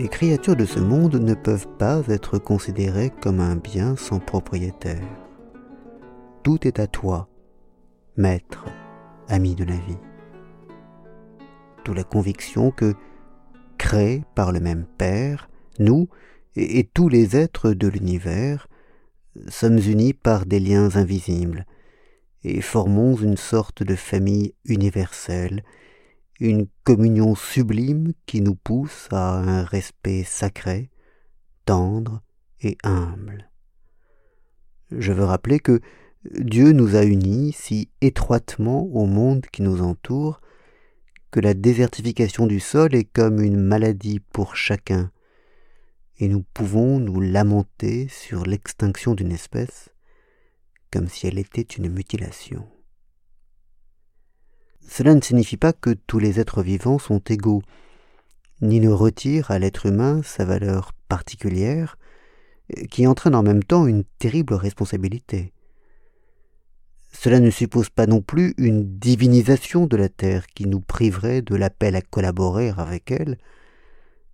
Les créatures de ce monde ne peuvent pas être considérées comme un bien sans propriétaire. Tout est à toi, maître, ami de la vie. D'où la conviction que créés par le même Père, nous et, tous les êtres de l'univers sommes unis par des liens invisibles et formons une sorte de famille universelle une communion sublime qui nous pousse à un respect sacré, tendre et humble. Je veux rappeler que Dieu nous a unis si étroitement au monde qui nous entoure que la désertification du sol est comme une maladie pour chacun, et nous pouvons nous lamenter sur l'extinction d'une espèce comme si elle était une mutilation. Cela ne signifie pas que tous les êtres vivants sont égaux, ni ne retire à l'être humain sa valeur particulière, qui entraîne en même temps une terrible responsabilité. Cela ne suppose pas non plus une divinisation de la Terre qui nous priverait de l'appel à collaborer avec elle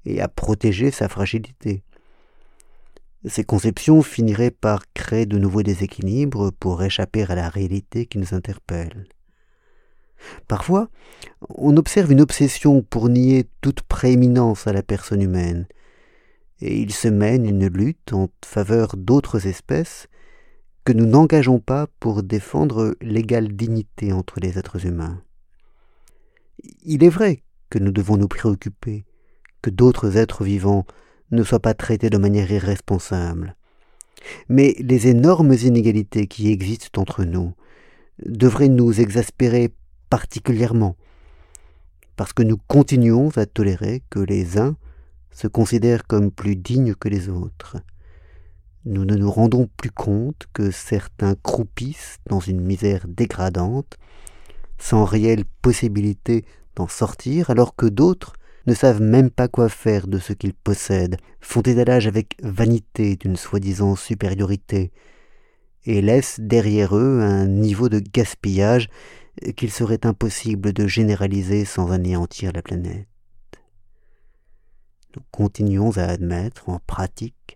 et à protéger sa fragilité. Ces conceptions finiraient par créer de nouveaux déséquilibres pour échapper à la réalité qui nous interpelle. Parfois, on observe une obsession pour nier toute prééminence à la personne humaine, et il se mène une lutte en faveur d'autres espèces que nous n'engageons pas pour défendre l'égale dignité entre les êtres humains. Il est vrai que nous devons nous préoccuper que d'autres êtres vivants ne soient pas traités de manière irresponsable. Mais les énormes inégalités qui existent entre nous devraient nous exaspérer particulièrement, parce que nous continuons à tolérer que les uns se considèrent comme plus dignes que les autres. Nous ne nous rendons plus compte que certains croupissent dans une misère dégradante, sans réelle possibilité d'en sortir, alors que d'autres ne savent même pas quoi faire de ce qu'ils possèdent, font étalage avec vanité d'une soi-disant supériorité, et laissent derrière eux un niveau de gaspillage qu'il serait impossible de généraliser sans anéantir la planète. Nous continuons à admettre en pratique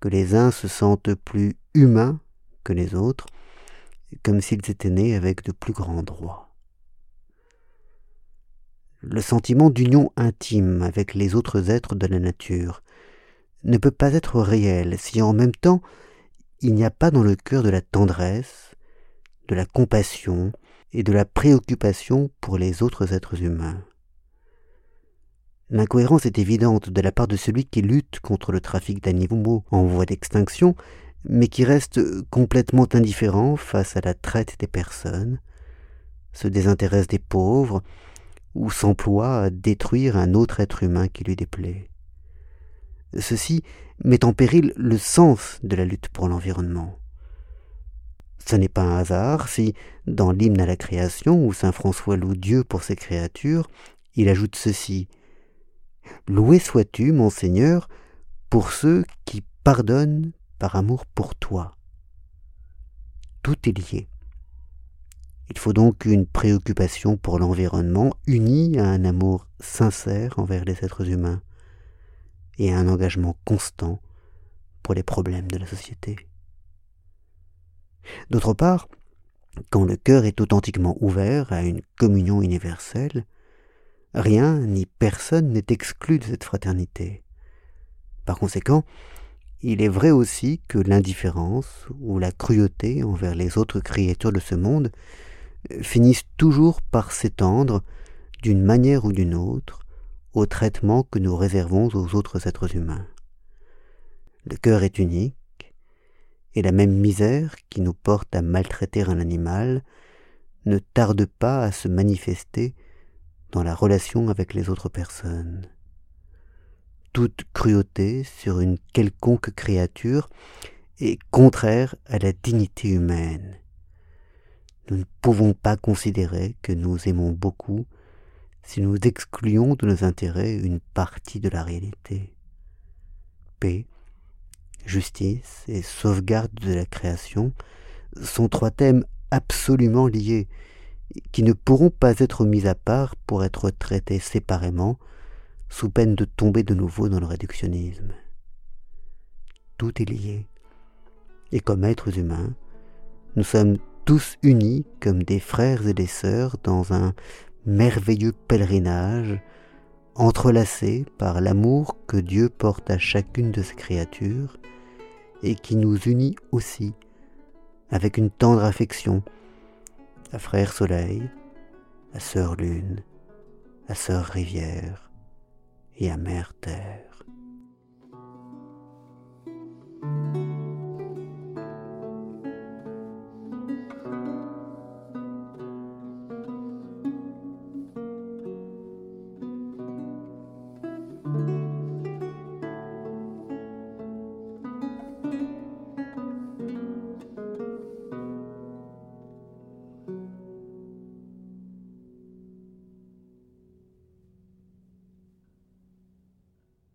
que les uns se sentent plus humains que les autres, comme s'ils étaient nés avec de plus grands droits. Le sentiment d'union intime avec les autres êtres de la nature ne peut pas être réel si en même temps il n'y a pas dans le cœur de la tendresse, de la compassion, et de la préoccupation pour les autres êtres humains. L'incohérence est évidente de la part de celui qui lutte contre le trafic d'animaux en voie d'extinction, mais qui reste complètement indifférent face à la traite des personnes, se désintéresse des pauvres, ou s'emploie à détruire un autre être humain qui lui déplaît. Ceci met en péril le sens de la lutte pour l'environnement. Ce n'est pas un hasard si, dans l'hymne à la création, où saint François loue Dieu pour ses créatures, il ajoute ceci. Loué sois-tu, mon Seigneur, pour ceux qui pardonnent par amour pour toi. Tout est lié. Il faut donc une préoccupation pour l'environnement unie à un amour sincère envers les êtres humains et à un engagement constant pour les problèmes de la société. D'autre part, quand le cœur est authentiquement ouvert à une communion universelle, rien ni personne n'est exclu de cette fraternité. Par conséquent, il est vrai aussi que l'indifférence ou la cruauté envers les autres créatures de ce monde finissent toujours par s'étendre, d'une manière ou d'une autre, au traitement que nous réservons aux autres êtres humains. Le cœur est unique, et la même misère qui nous porte à maltraiter un animal ne tarde pas à se manifester dans la relation avec les autres personnes. Toute cruauté sur une quelconque créature est contraire à la dignité humaine. Nous ne pouvons pas considérer que nous aimons beaucoup si nous excluons de nos intérêts une partie de la réalité. Paix, justice et sauvegarde de la création sont trois thèmes absolument liés, qui ne pourront pas être mis à part pour être traités séparément sous peine de tomber de nouveau dans le réductionnisme. Tout est lié, et comme êtres humains, nous sommes tous unis comme des frères et des sœurs dans un merveilleux pèlerinage, entrelacés par l'amour que Dieu porte à chacune de ses créatures, et qui nous unit aussi avec une tendre affection à frère soleil, à sœur lune, à sœur rivière et à mère terre.